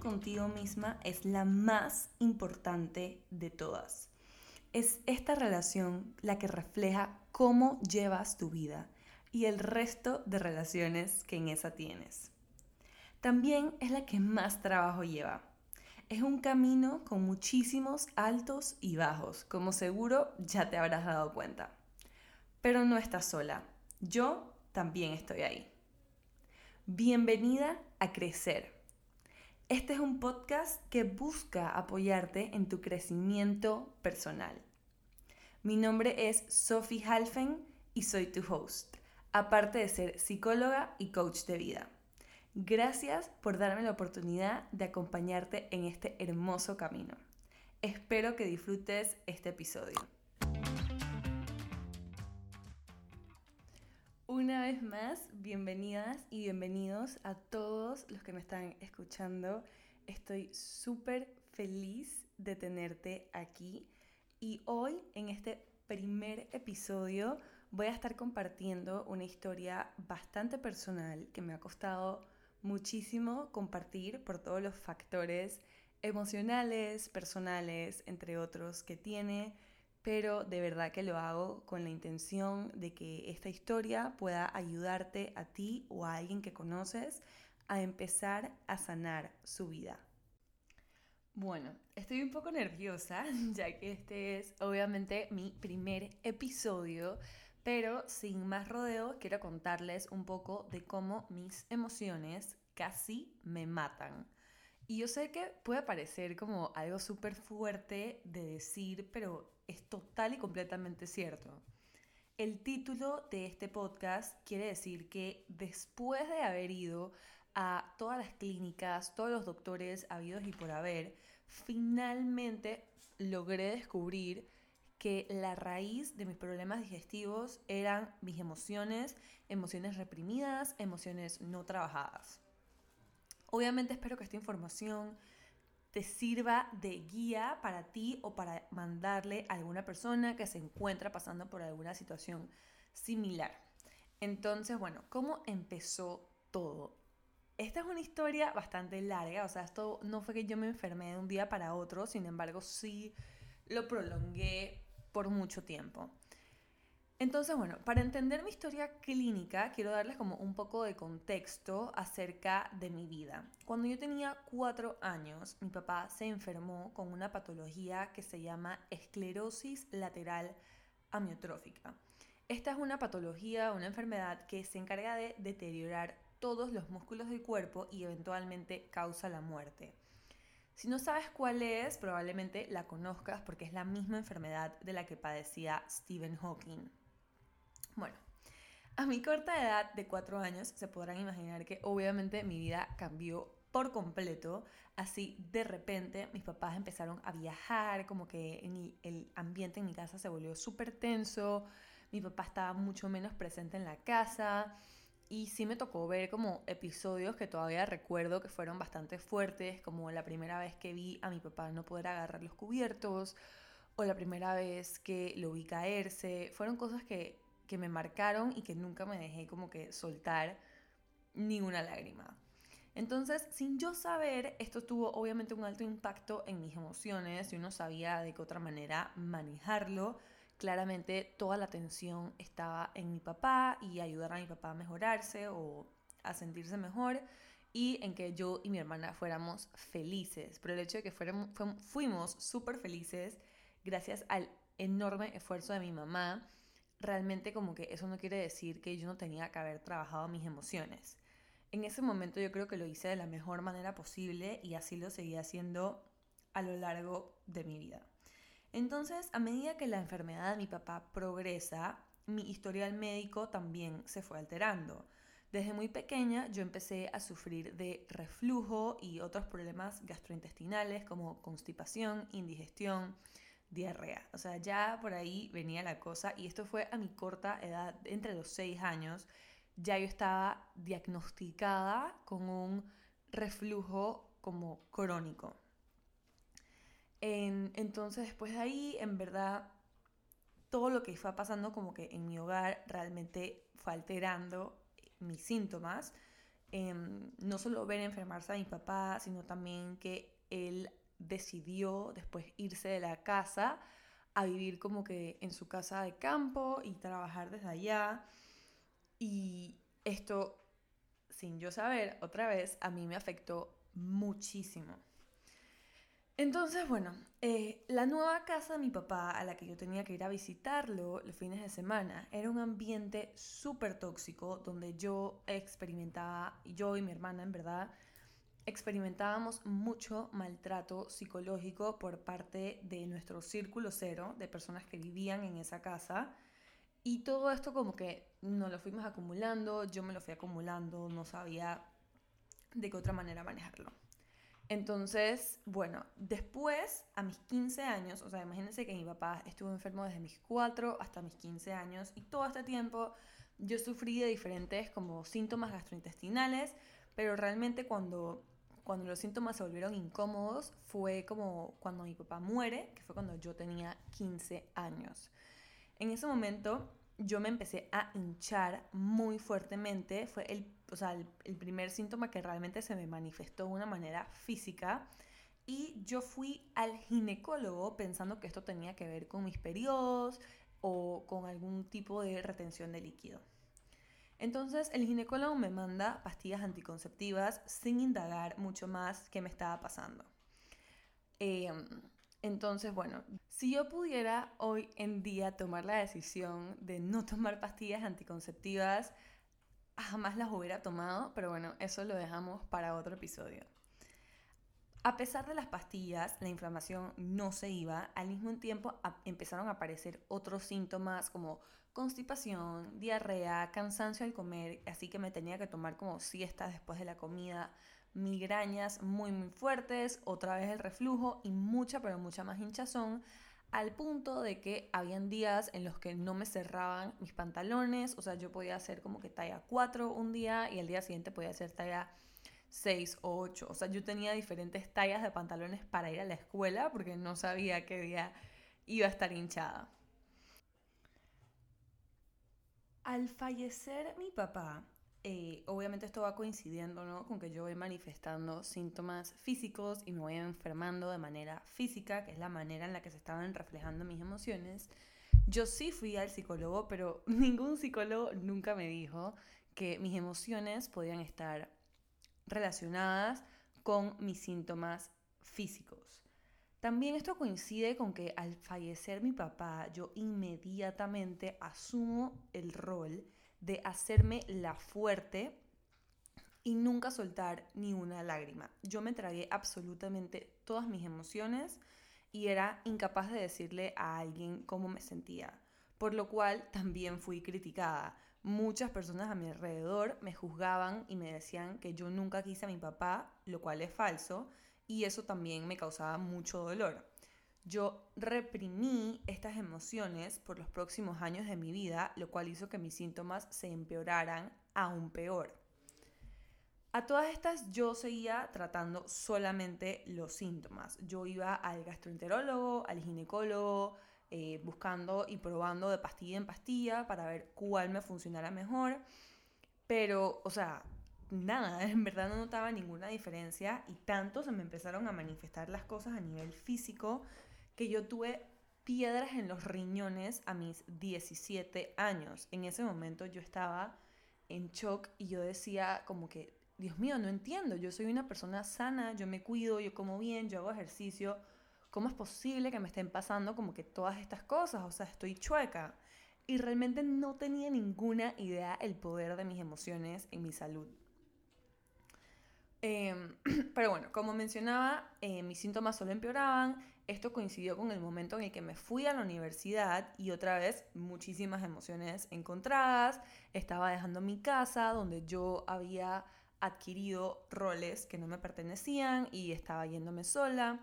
contigo misma es la más importante de todas. Es esta relación la que refleja cómo llevas tu vida y el resto de relaciones que en esa tienes. También es la que más trabajo lleva. Es un camino con muchísimos altos y bajos, como seguro ya te habrás dado cuenta. Pero no estás sola. Yo también estoy ahí. Bienvenida a Crecer. Este es un podcast que busca apoyarte en tu crecimiento personal. Mi nombre es Sophie Halfen y soy tu host, aparte de ser psicóloga y coach de vida. Gracias por darme la oportunidad de acompañarte en este hermoso camino. Espero que disfrutes este episodio. Una vez más, bienvenidas y bienvenidos a todos los que me están escuchando. Estoy súper feliz de tenerte aquí y hoy en este primer episodio voy a estar compartiendo una historia bastante personal que me ha costado muchísimo compartir por todos los factores emocionales, personales, entre otros que tiene pero de verdad que lo hago con la intención de que esta historia pueda ayudarte a ti o a alguien que conoces a empezar a sanar su vida. Bueno, estoy un poco nerviosa ya que este es obviamente mi primer episodio, pero sin más rodeo quiero contarles un poco de cómo mis emociones casi me matan. Y yo sé que puede parecer como algo súper fuerte de decir, pero es total y completamente cierto. El título de este podcast quiere decir que después de haber ido a todas las clínicas, todos los doctores habidos y por haber, finalmente logré descubrir que la raíz de mis problemas digestivos eran mis emociones, emociones reprimidas, emociones no trabajadas. Obviamente espero que esta información te sirva de guía para ti o para mandarle a alguna persona que se encuentra pasando por alguna situación similar. Entonces, bueno, ¿cómo empezó todo? Esta es una historia bastante larga, o sea, esto no fue que yo me enfermé de un día para otro, sin embargo, sí lo prolongué por mucho tiempo. Entonces, bueno, para entender mi historia clínica, quiero darles como un poco de contexto acerca de mi vida. Cuando yo tenía cuatro años, mi papá se enfermó con una patología que se llama esclerosis lateral amiotrófica. Esta es una patología, una enfermedad que se encarga de deteriorar todos los músculos del cuerpo y eventualmente causa la muerte. Si no sabes cuál es, probablemente la conozcas porque es la misma enfermedad de la que padecía Stephen Hawking. Bueno, a mi corta edad de cuatro años se podrán imaginar que obviamente mi vida cambió por completo. Así de repente mis papás empezaron a viajar, como que el ambiente en mi casa se volvió súper tenso, mi papá estaba mucho menos presente en la casa y sí me tocó ver como episodios que todavía recuerdo que fueron bastante fuertes, como la primera vez que vi a mi papá no poder agarrar los cubiertos o la primera vez que lo vi caerse. Fueron cosas que que me marcaron y que nunca me dejé como que soltar ni una lágrima. Entonces, sin yo saber, esto tuvo obviamente un alto impacto en mis emociones y uno sabía de qué otra manera manejarlo. Claramente toda la atención estaba en mi papá y ayudar a mi papá a mejorarse o a sentirse mejor y en que yo y mi hermana fuéramos felices. Pero el hecho de que fuéramos, fuimos súper felices gracias al enorme esfuerzo de mi mamá realmente como que eso no quiere decir que yo no tenía que haber trabajado mis emociones. En ese momento yo creo que lo hice de la mejor manera posible y así lo seguí haciendo a lo largo de mi vida. Entonces, a medida que la enfermedad de mi papá progresa, mi historial médico también se fue alterando. Desde muy pequeña yo empecé a sufrir de reflujo y otros problemas gastrointestinales como constipación, indigestión, diarrea. O sea, ya por ahí venía la cosa y esto fue a mi corta edad, entre los 6 años, ya yo estaba diagnosticada con un reflujo como crónico. entonces después de ahí, en verdad, todo lo que fue pasando como que en mi hogar realmente fue alterando mis síntomas em, no solo ver enfermarse a mi papá, sino también que él decidió después irse de la casa a vivir como que en su casa de campo y trabajar desde allá. Y esto, sin yo saber, otra vez, a mí me afectó muchísimo. Entonces, bueno, eh, la nueva casa de mi papá, a la que yo tenía que ir a visitarlo los fines de semana, era un ambiente súper tóxico donde yo experimentaba, yo y mi hermana en verdad, experimentábamos mucho maltrato psicológico por parte de nuestro círculo cero, de personas que vivían en esa casa. Y todo esto como que nos lo fuimos acumulando, yo me lo fui acumulando, no sabía de qué otra manera manejarlo. Entonces, bueno, después, a mis 15 años, o sea, imagínense que mi papá estuvo enfermo desde mis 4 hasta mis 15 años y todo este tiempo yo sufrí de diferentes como síntomas gastrointestinales, pero realmente cuando, cuando los síntomas se volvieron incómodos fue como cuando mi papá muere, que fue cuando yo tenía 15 años. En ese momento yo me empecé a hinchar muy fuertemente. Fue el, o sea, el, primer síntoma que realmente se me manifestó de una manera física. Y yo fui al ginecólogo pensando que esto tenía que ver con mis periodos o con algún tipo de retención de líquido. Entonces el ginecólogo me manda pastillas anticonceptivas sin indagar mucho más qué me estaba pasando. Eh, entonces, bueno, si yo pudiera hoy en día tomar la decisión de no tomar pastillas anticonceptivas, jamás las hubiera tomado, pero bueno, eso lo dejamos para otro episodio. A pesar de las pastillas, la inflamación no se iba, al mismo tiempo empezaron a aparecer otros síntomas como constipación, diarrea, cansancio al comer, así que me tenía que tomar como siestas después de la comida, migrañas muy muy fuertes, otra vez el reflujo y mucha pero mucha más hinchazón al punto de que habían días en los que no me cerraban mis pantalones, o sea, yo podía hacer como que talla 4 un día y el día siguiente podía hacer talla 6 o 8, o sea, yo tenía diferentes tallas de pantalones para ir a la escuela porque no sabía qué día iba a estar hinchada. Al fallecer mi papá, eh, obviamente esto va coincidiendo ¿no? con que yo voy manifestando síntomas físicos y me voy enfermando de manera física, que es la manera en la que se estaban reflejando mis emociones. Yo sí fui al psicólogo, pero ningún psicólogo nunca me dijo que mis emociones podían estar relacionadas con mis síntomas físicos. También esto coincide con que al fallecer mi papá, yo inmediatamente asumo el rol de hacerme la fuerte y nunca soltar ni una lágrima. Yo me tragué absolutamente todas mis emociones y era incapaz de decirle a alguien cómo me sentía, por lo cual también fui criticada. Muchas personas a mi alrededor me juzgaban y me decían que yo nunca quise a mi papá, lo cual es falso, y eso también me causaba mucho dolor yo reprimí estas emociones por los próximos años de mi vida, lo cual hizo que mis síntomas se empeoraran aún peor. A todas estas yo seguía tratando solamente los síntomas. Yo iba al gastroenterólogo, al ginecólogo, eh, buscando y probando de pastilla en pastilla para ver cuál me funcionara mejor. Pero, o sea, nada, en verdad no notaba ninguna diferencia y tanto se me empezaron a manifestar las cosas a nivel físico que yo tuve piedras en los riñones a mis 17 años. En ese momento yo estaba en shock y yo decía como que, Dios mío, no entiendo, yo soy una persona sana, yo me cuido, yo como bien, yo hago ejercicio. ¿Cómo es posible que me estén pasando como que todas estas cosas? O sea, estoy chueca. Y realmente no tenía ninguna idea el poder de mis emociones en mi salud. Em, pero bueno, como mencionaba, eh, mis síntomas solo empeoraban, esto coincidió con el momento en el que me fui a la universidad y otra vez muchísimas emociones encontradas. Estaba dejando mi casa donde yo había adquirido roles que no me pertenecían y estaba yéndome sola.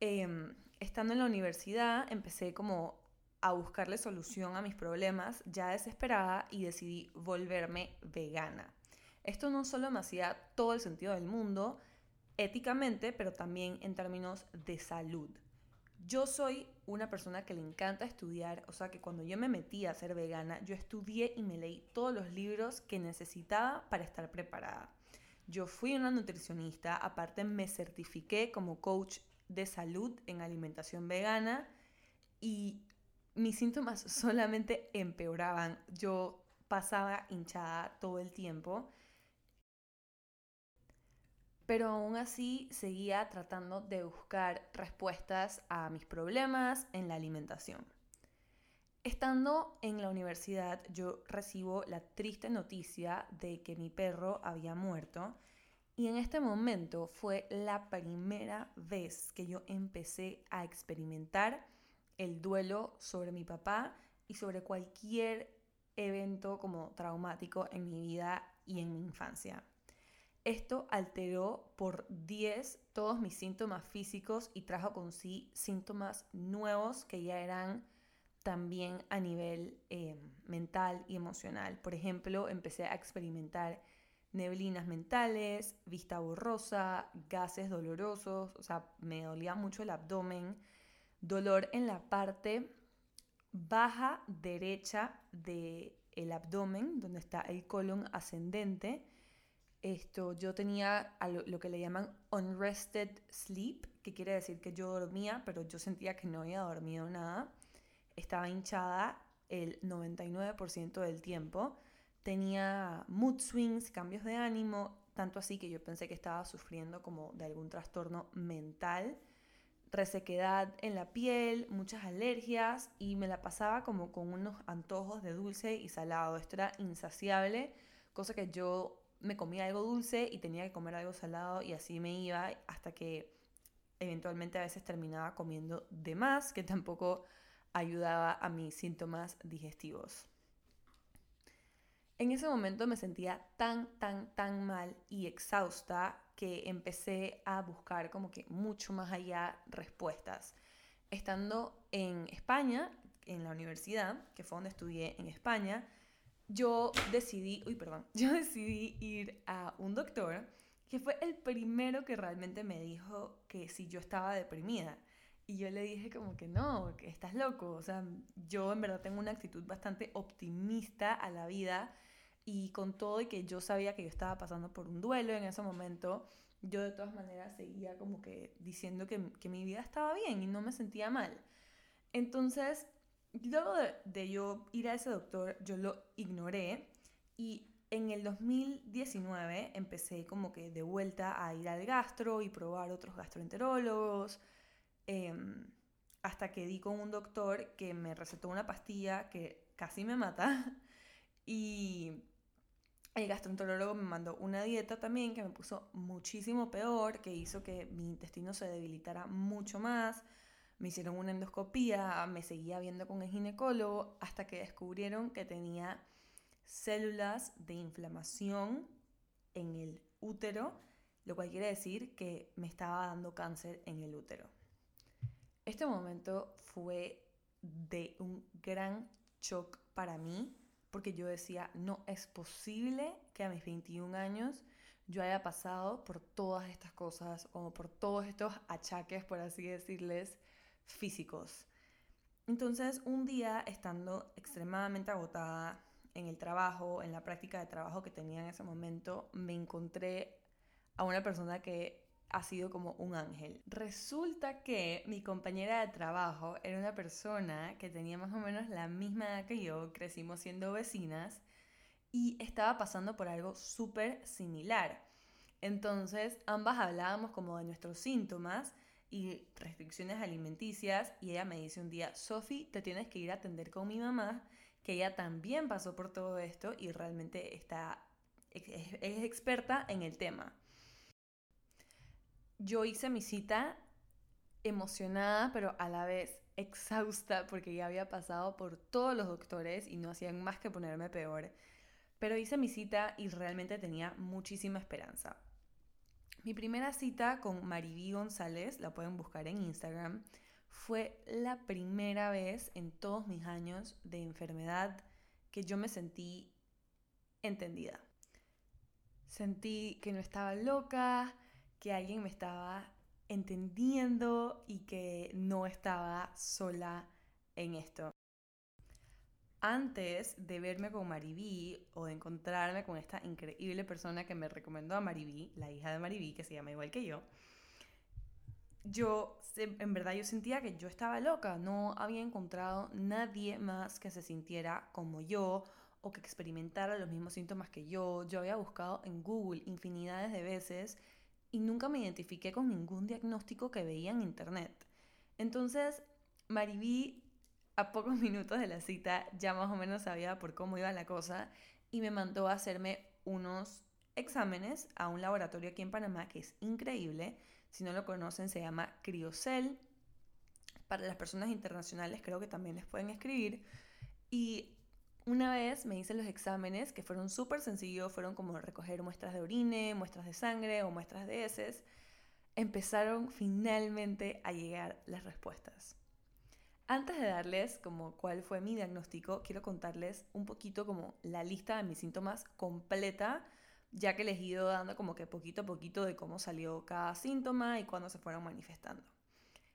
Em, estando en la universidad empecé como a buscarle solución a mis problemas ya desesperada y decidí volverme vegana. Esto no solo me hacía todo el sentido del mundo, éticamente, pero también en términos de salud. Yo soy una persona que le encanta estudiar, o sea que cuando yo me metí a ser vegana, yo estudié y me leí todos los libros que necesitaba para estar preparada. Yo fui una nutricionista, aparte me certifiqué como coach de salud en alimentación vegana y mis síntomas solamente empeoraban. Yo pasaba hinchada todo el tiempo pero aún así seguía tratando de buscar respuestas a mis problemas en la alimentación. Estando en la universidad, yo recibo la triste noticia de que mi perro había muerto y en este momento fue la primera vez que yo empecé a experimentar el duelo sobre mi papá y sobre cualquier evento como traumático en mi vida y en mi infancia. Esto alteró por 10 todos mis síntomas físicos y trajo con sí síntomas nuevos que ya eran también a nivel eh, mental y emocional. Por ejemplo, empecé a experimentar neblinas mentales, vista borrosa, gases dolorosos, o sea, me dolía mucho el abdomen, dolor en la parte baja derecha del el abdomen, donde está el colon ascendente, esto, yo tenía lo, que le llaman unrested sleep, que quiere decir que yo dormía, pero yo sentía que no había dormido nada. Estaba hinchada el 99% del tiempo. Tenía mood swings, cambios de ánimo, tanto así que yo pensé que estaba sufriendo como de algún trastorno mental, resequedad en la piel, muchas alergias y me la pasaba como con unos antojos de dulce y salado. Esto era insaciable, cosa que yo me comía algo dulce y tenía que comer algo salado y así me iba hasta que eventualmente a veces terminaba comiendo de más, que tampoco ayudaba a mis síntomas digestivos. En ese momento me sentía tan, tan, tan mal y exhausta que empecé a buscar como que mucho más allá respuestas. Estando en España, en la universidad, que fue donde estudié en España, yo decidí, uy, perdón, yo decidí ir a un doctor que fue el primero que realmente me dijo que si yo estaba deprimida. Y yo le dije como que no, que estás loco. O sea, yo en verdad tengo una actitud bastante optimista a la vida y con todo y que yo sabía que yo estaba pasando por un duelo en ese momento, yo de todas maneras seguía como que diciendo que, que mi vida estaba bien y no me sentía mal. Entonces, Luego de, yo ir a ese doctor, yo lo ignoré y en el 2019 empecé como que de vuelta a ir al gastro y probar otros gastroenterólogos, em, hasta que di con un doctor que me recetó una pastilla que casi me mata y el gastroenterólogo me mandó una dieta también que me puso muchísimo peor, que hizo que mi intestino se debilitara mucho más me hicieron una endoscopía, me seguía viendo con el ginecólogo hasta que descubrieron que tenía células de inflamación en el útero, lo cual quiere decir que me estaba dando cáncer en el útero. Este momento fue de un gran shock para mí porque yo decía, no es posible que a mis 21 años yo haya pasado por todas estas cosas, como por todos estos achaques, por así decirles, físicos. Entonces, un día, estando extremadamente agotada en el trabajo, en la práctica de trabajo que tenía en ese momento, me encontré a una persona que ha sido como un ángel. Resulta que mi compañera de trabajo era una persona que tenía más o menos la misma edad que yo, crecimos siendo vecinas y estaba pasando por algo súper similar. Entonces, ambas hablábamos como de nuestros síntomas y restricciones alimenticias y ella me dice un día, Sophie, te tienes que ir a atender con mi mamá, que ella también pasó por todo esto y realmente está, es, es experta en el tema. Yo hice mi cita emocionada, pero a la vez exhausta porque ya había pasado por todos los doctores y no hacían más que ponerme peor. Pero hice mi cita y realmente tenía muchísima esperanza. Mi primera cita con Mariví González, la pueden buscar en Instagram, fue la primera vez en todos mis años de enfermedad que yo me sentí entendida. Sentí que no estaba loca, que alguien me estaba entendiendo y que no estaba sola en esto. Antes de verme con Mariví o de encontrarme con esta increíble persona que me recomendó a Mariví, la hija de Mariví, que se llama igual que yo, yo, en verdad, yo sentía que yo estaba loca. No había encontrado nadie más que se sintiera como yo o que experimentara los mismos síntomas que yo. Yo había buscado en Google infinidades de veces y nunca me identifiqué con ningún diagnóstico que veía en internet. Entonces, Mariví, a pocos minutos de la cita, ya más o menos sabía por cómo iba la cosa y me mandó a hacerme unos exámenes a un laboratorio aquí en Panamá que es increíble. Si no lo conocen, se llama Criocel. Para las personas internacionales creo que también les pueden escribir. Y una vez me hice los exámenes que fueron súper sencillos, fueron como recoger muestras de orine, muestras de sangre o muestras de heces. Empezaron finalmente a llegar las respuestas. Antes de darles como cuál fue mi diagnóstico, quiero contarles un poquito como la lista de mis síntomas completa, ya que les he ido dando como que poquito a poquito de cómo salió cada síntoma y cuándo se fueron manifestando.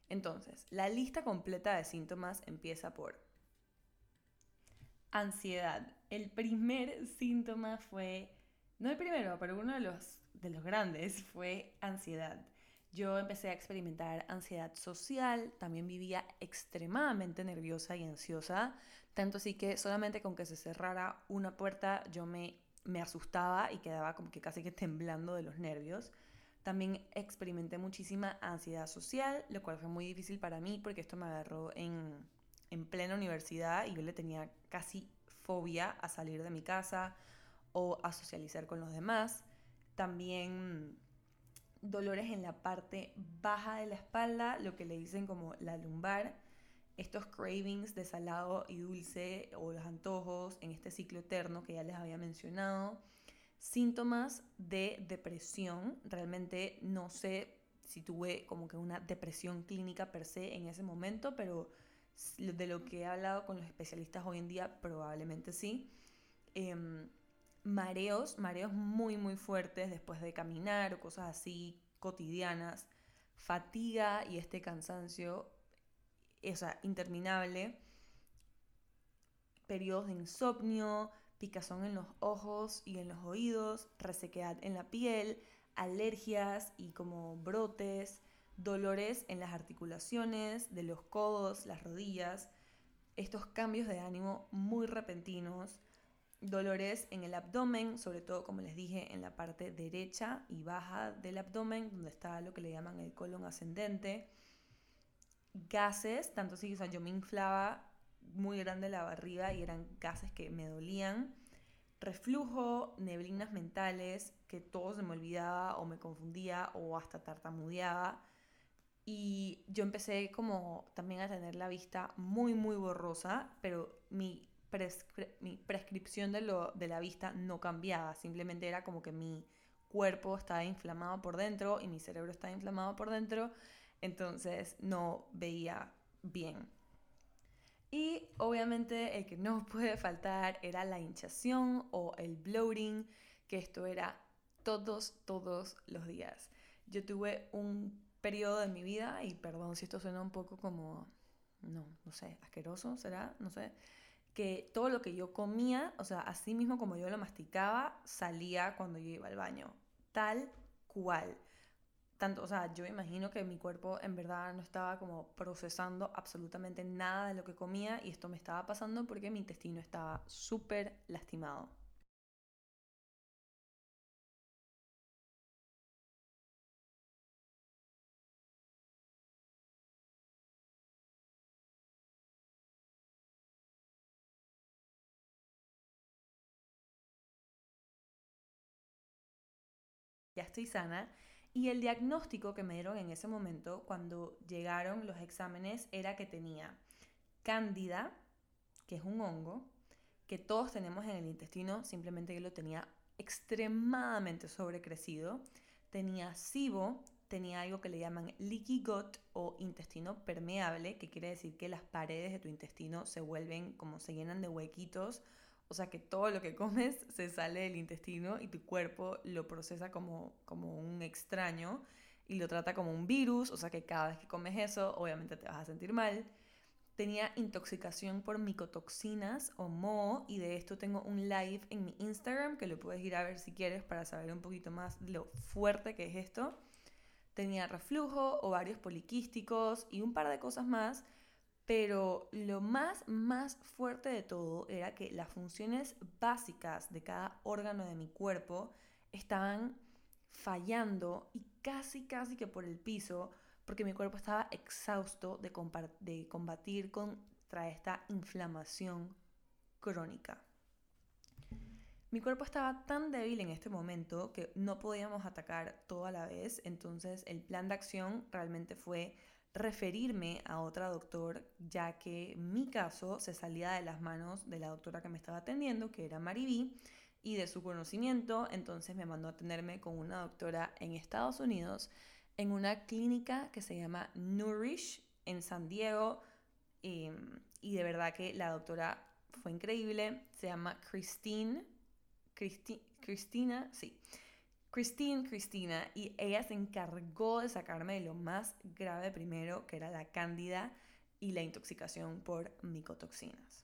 Entonces, la lista completa de síntomas empieza por Ansiedad. El primer síntoma fue, no el primero, pero uno de los, de los grandes fue ansiedad. Yo empecé a experimentar ansiedad social, también vivía extremadamente nerviosa y ansiosa, tanto así que solamente con que se cerrara una puerta yo me, me asustaba y quedaba como que casi que temblando de los nervios. También experimenté muchísima ansiedad social, lo cual fue muy difícil para mí porque esto me agarró en, en plena universidad y yo le tenía casi fobia a salir de mi casa o a socializar con los demás. También dolores en la parte baja de la espalda, lo que le dicen como la lumbar. Estos cravings de salado y dulce o los antojos en este ciclo eterno que ya les había mencionado. Síntomas de depresión. Realmente no sé si tuve como que una depresión clínica per se en ese momento, pero de lo que he hablado con los especialistas hoy en día, probablemente sí. Em, mareos, mareos muy, muy fuertes después de caminar o cosas así cotidianas. Fatiga y este cansancio, o sea, interminable. Periodos de insomnio, picazón en los ojos y en los oídos, resequedad en la piel, alergias y como brotes, dolores en las articulaciones, de los codos, las rodillas, estos cambios de ánimo muy repentinos, dolores en el abdomen, sobre todo como les dije en la parte derecha y baja del abdomen, donde está lo que le llaman el colon ascendente, gases, tanto así, o yo me inflaba muy grande la barriga y eran gases que me dolían, reflujo, neblinas mentales, que todo se me olvidaba o me confundía o hasta tartamudeaba, y yo empecé como también a tener la vista muy, muy borrosa, pero mi, prescripción de, lo, de la vista no cambiaba, simplemente era como que mi cuerpo estaba inflamado por dentro y mi cerebro estaba inflamado por dentro, entonces no veía bien. Y obviamente el que no puede faltar era la hinchación o el bloating, que esto era todos, todos los días. Yo tuve un periodo de mi vida, y perdón si esto suena un poco como, no, no sé, asqueroso, será, no sé, que todo lo que yo comía, o sea, así mismo como yo lo masticaba, salía cuando yo iba al baño, tal cual. Tanto, o sea, yo imagino que mi cuerpo en verdad no estaba como procesando absolutamente nada de lo que comía y esto me estaba pasando porque mi intestino estaba súper lastimado. Estoy sana. Y el diagnóstico que me dieron en ese momento, cuando llegaron los exámenes, era que tenía cándida, que es un hongo, que todos tenemos en el intestino, simplemente yo lo tenía extremadamente sobrecrecido. Tenía SIBO, tenía algo que le llaman leaky gut o intestino permeable, que quiere decir que las paredes de tu intestino se vuelven como se llenan de huequitos o sea que todo lo que comes se sale del intestino y tu cuerpo lo procesa como, como un extraño. y lo trata como un virus, o sea que cada vez que comes eso, obviamente te vas a sentir mal. Tenía intoxicación por micotoxinas o MO y de esto tengo un live en mi Instagram que lo puedes ir a ver si quieres para saber un poquito más lo fuerte que es esto. Tenía reflujo, ovarios poliquísticos y un par de cosas más, pero lo más, más fuerte de todo era que las funciones básicas de cada órgano de mi cuerpo estaban fallando y casi, casi que por el piso, porque mi cuerpo estaba exhausto de, de combatir contra esta inflamación crónica. Mi cuerpo estaba tan débil en este momento que no podíamos atacar todo a la vez, entonces el plan de acción realmente fue referirme a otra doctor, ya que mi caso se salía de las manos de la doctora que me estaba atendiendo, que era Mariví, y de su conocimiento, entonces me mandó a atenderme con una doctora en Estados Unidos en una clínica que se llama Nourish en San Diego. Y, y de verdad que la doctora fue increíble. Se llama Christine. Cristina, sí. Christine, Cristina. Y ella se encargó de sacarme de lo más grave primero, que era la cándida y la intoxicación por micotoxinas.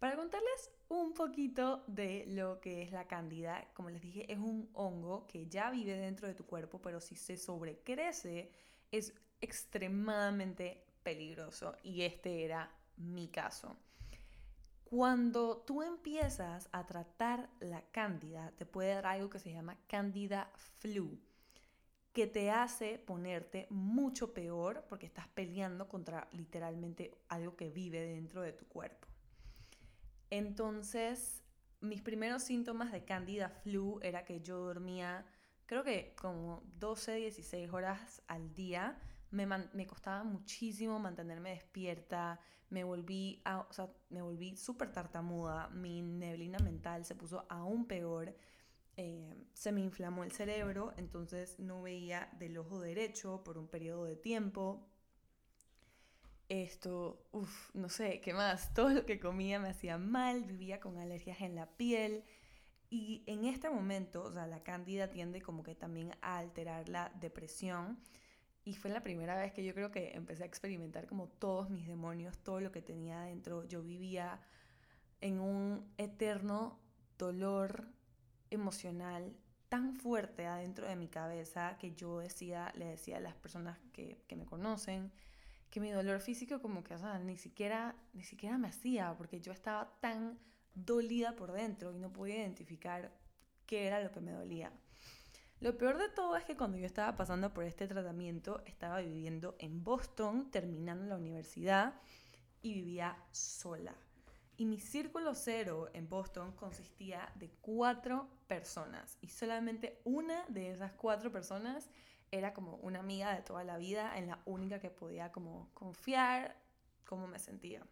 Para contarles un poquito de lo que es la cándida, como les dije, es un hongo que ya vive dentro de tu cuerpo, pero si se sobrecrece es extremadamente peligroso y este era mi caso. Cuando tú empiezas a tratar la cándida, te puede dar algo que se llama cándida flu, que te hace ponerte mucho peor porque estás peleando contra literalmente algo que vive dentro de tu cuerpo. Entonces, mis primeros síntomas de Candida flu era que yo dormía, creo que como 12, 16 horas al día. Me costaba muchísimo mantenerme despierta, me volví, a, volví súper tartamuda, mi neblina mental se puso aún peor, eh, se me inflamó el cerebro, entonces no veía del ojo derecho por un periodo de tiempo, esto, uff, no sé, ¿qué más? Todo lo que comía me hacía mal, vivía con alergias en la piel. Y en este momento, o sea, la cándida tiende como que también a alterar la depresión. Y fue la primera vez que yo creo que empecé a experimentar como todos mis demonios, todo lo que tenía adentro. Yo vivía en un eterno dolor emocional tan fuerte adentro de mi cabeza que yo decía, le decía a las personas que, que me conocen, que mi dolor físico como que, o sea, ni siquiera, ni siquiera me hacía, porque yo estaba tan dolida por dentro y no podía identificar qué era lo que me dolía. Lo peor de todo es que cuando yo estaba pasando por este tratamiento, estaba viviendo en Boston, terminando la universidad, y vivía sola. Y mi círculo cero en Boston consistía de cuatro personas, y solamente una de esas cuatro personas era como una amiga de toda la vida, en la única que podía como confiar cómo me sentía.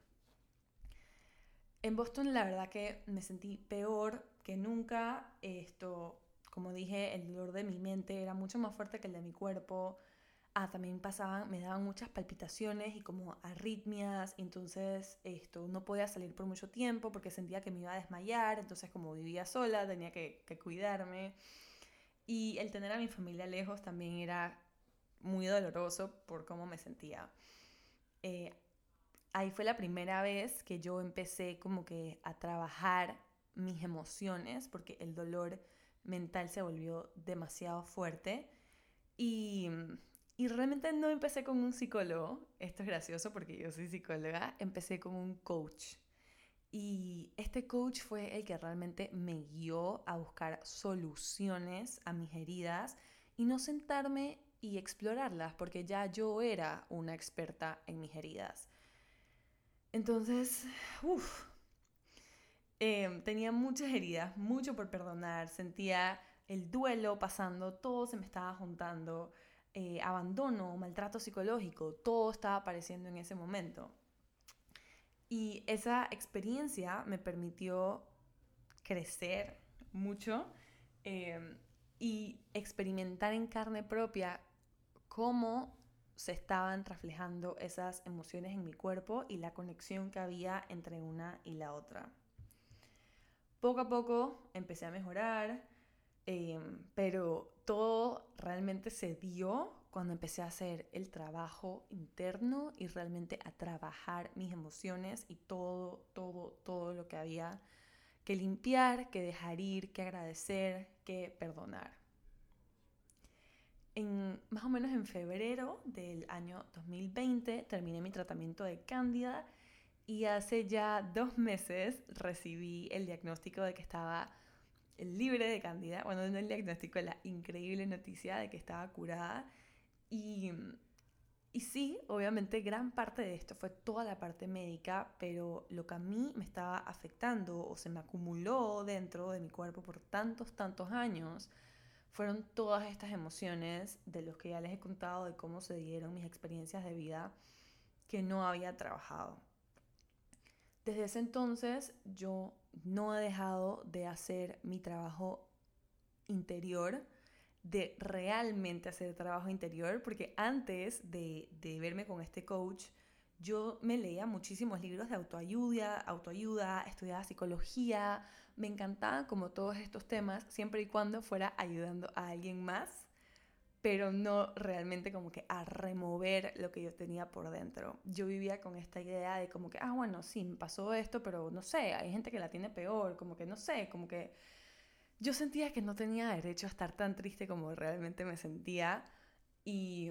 En Boston la verdad que me sentí peor que nunca. Esto, como dije, el dolor de mi mente era mucho más fuerte que el de mi cuerpo. Ah, también pasaban, me daban muchas palpitaciones y como arritmias, entonces esto, no podía salir por mucho tiempo porque sentía que me iba a desmayar, entonces como vivía sola tenía que, cuidarme. Y el tener a mi familia lejos también era muy doloroso por cómo me sentía. Eh, ahí fue la primera vez que yo empecé como que a trabajar mis emociones porque el dolor mental se volvió demasiado fuerte y, y realmente no empecé con un psicólogo, esto es gracioso porque yo soy psicóloga, empecé con un coach. Y este coach fue el que realmente me guió a buscar soluciones a mis heridas y no sentarme y explorarlas, porque ya yo era una experta en mis heridas. Entonces, uff, em, tenía muchas heridas, mucho por perdonar, sentía el duelo pasando, todo se me estaba juntando, eh, abandono, maltrato psicológico, todo estaba apareciendo en ese momento. Y esa experiencia me permitió crecer mucho em, y experimentar en carne propia cómo se estaban reflejando esas emociones en mi cuerpo y la conexión que había entre una y la otra. Poco a poco empecé a mejorar, em, pero todo realmente se dio cuando empecé a hacer el trabajo interno y realmente a trabajar mis emociones y todo, todo, todo lo que había que limpiar, que dejar ir, que agradecer, que perdonar. En, más o menos en febrero del año 2020 terminé mi tratamiento de cándida y hace ya dos meses recibí el diagnóstico de que estaba libre de cándida. Bueno, no el diagnóstico, la increíble noticia de que estaba curada. Y, y sí, obviamente gran parte de esto fue toda la parte médica, pero lo que a mí me estaba afectando o se me acumuló dentro de mi cuerpo por tantos, tantos años, fueron todas estas emociones de los que ya les he contado, de cómo se dieron mis experiencias de vida que no había trabajado. Desde ese entonces yo no he dejado de hacer mi trabajo interior, de realmente hacer trabajo interior, porque antes de, verme con este coach, yo me leía muchísimos libros de autoayuda, autoayuda, estudiaba psicología, me encantaban como todos estos temas, siempre y cuando fuera ayudando a alguien más, pero no realmente como que a remover lo que yo tenía por dentro. Yo vivía con esta idea de como que, ah, bueno, sí, me pasó esto, pero no sé, hay gente que la tiene peor, como que no sé, como que yo sentía que no tenía derecho a estar tan triste como realmente me sentía y,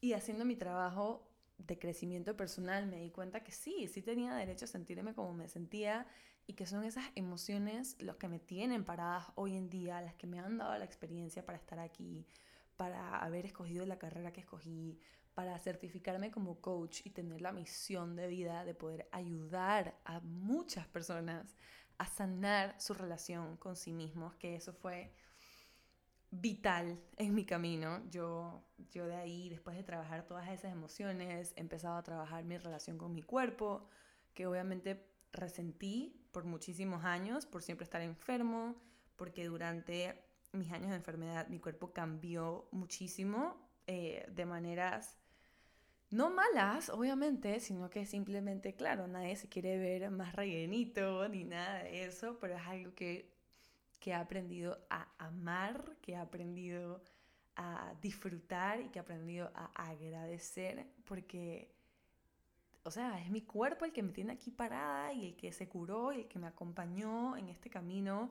y haciendo mi trabajo de crecimiento personal me di cuenta que sí, sí tenía derecho a sentirme como me sentía y que son esas emociones los que me tienen paradas hoy en día, las que me han dado la experiencia para estar aquí, para haber escogido la carrera que escogí, para certificarme como coach y tener la misión de vida de poder ayudar a muchas personas a sanar su relación con sí mismos, que eso fue vital en mi camino. Yo, yo de ahí, después de trabajar todas esas emociones, he empezado a trabajar mi relación con mi cuerpo, que obviamente resentí por muchísimos años, por siempre estar enfermo, porque durante mis años de enfermedad mi cuerpo cambió muchísimo eh, de maneras no malas, obviamente, sino que simplemente, claro, nadie se quiere ver más rellenito ni nada de eso, pero es algo que, que he aprendido a amar, que he aprendido a disfrutar y que he aprendido a agradecer, porque, o sea, es mi cuerpo el que me tiene aquí parada y el que se curó y el que me acompañó en este camino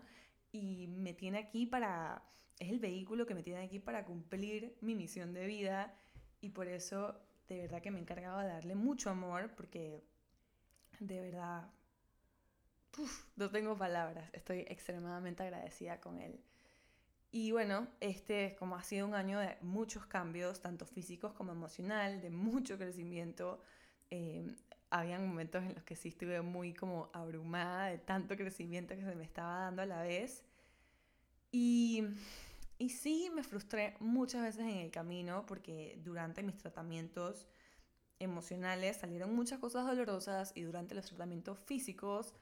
y me tiene aquí para, es el vehículo que me tiene aquí para cumplir mi misión de vida y por eso de verdad que me he encargado de darle mucho amor porque de verdad no tengo palabras, estoy extremadamente agradecida con él. Y bueno, este como ha sido un año de muchos cambios, tanto físicos como emocional, de mucho crecimiento. Eh, habían momentos en los que sí estuve muy como abrumada de tanto crecimiento que se me estaba dando a la vez. Y, y sí me frustré muchas veces en el camino porque durante mis tratamientos emocionales salieron muchas cosas dolorosas y durante los tratamientos físicos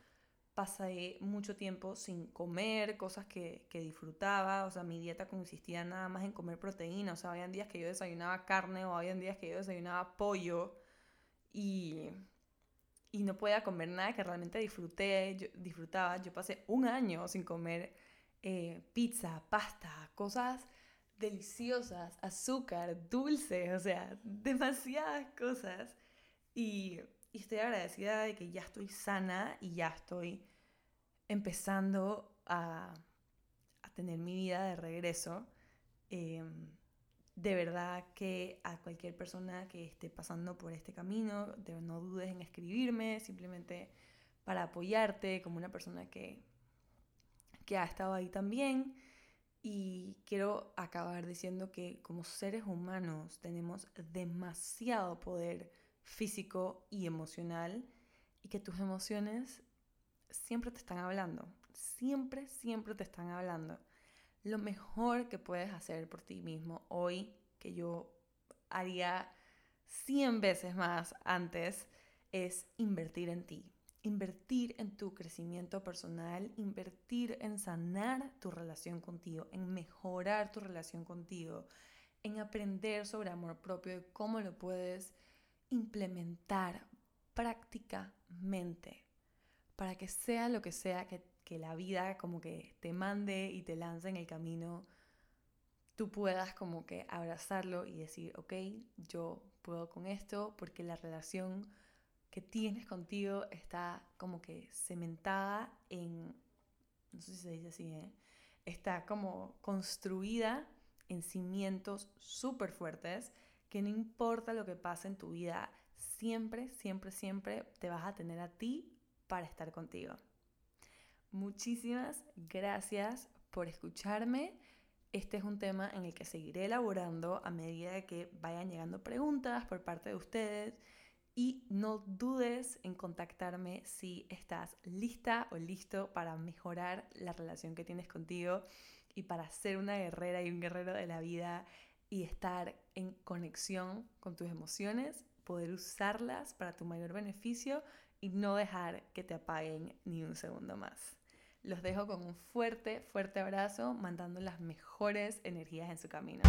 pasé mucho tiempo sin comer cosas que, que, disfrutaba, o sea, mi dieta consistía nada más en comer proteína, o sea, habían días que yo desayunaba carne o habían días que yo desayunaba pollo. Y y no podía comer nada que realmente disfruté, yo, disfrutaba. Yo pasé un año sin comer eh, pizza, pasta, cosas deliciosas, azúcar, dulce, o sea, demasiadas cosas. Y, estoy agradecida de que ya estoy sana y ya estoy empezando a, a tener mi vida de regreso. Eh, de verdad que a cualquier persona que esté pasando por este camino, no dudes en escribirme, simplemente para apoyarte como una persona que, que ha estado ahí también. Y quiero acabar diciendo que como seres humanos tenemos demasiado poder físico y emocional y que tus emociones siempre te están hablando, siempre, siempre te están hablando lo mejor que puedes hacer por ti mismo hoy, que yo haría 100 veces más antes, es invertir en ti. Invertir en tu crecimiento personal, invertir en sanar tu relación contigo, en mejorar tu relación contigo, en aprender sobre amor propio y cómo lo puedes implementar prácticamente para que sea lo que sea que que la vida como que te mande y te lance en el camino, tú puedas como que abrazarlo y decir, ok, yo puedo con esto porque la relación que tienes contigo está como que cementada en, no sé si se dice así, ¿eh? está como construida en cimientos súper fuertes que no importa lo que pase en tu vida, siempre, siempre, siempre te vas a tener a ti para estar contigo. Muchísimas gracias por escucharme. Este es un tema en el que seguiré elaborando a medida que vayan llegando preguntas por parte de ustedes y no dudes en contactarme si estás lista o listo para mejorar la relación que tienes contigo y para ser una guerrera y un guerrero de la vida y estar en conexión con tus emociones, poder usarlas para tu mayor beneficio y no dejar que te apaguen ni un segundo más. Los dejo con un fuerte, fuerte abrazo, mandando las mejores energías en su camino.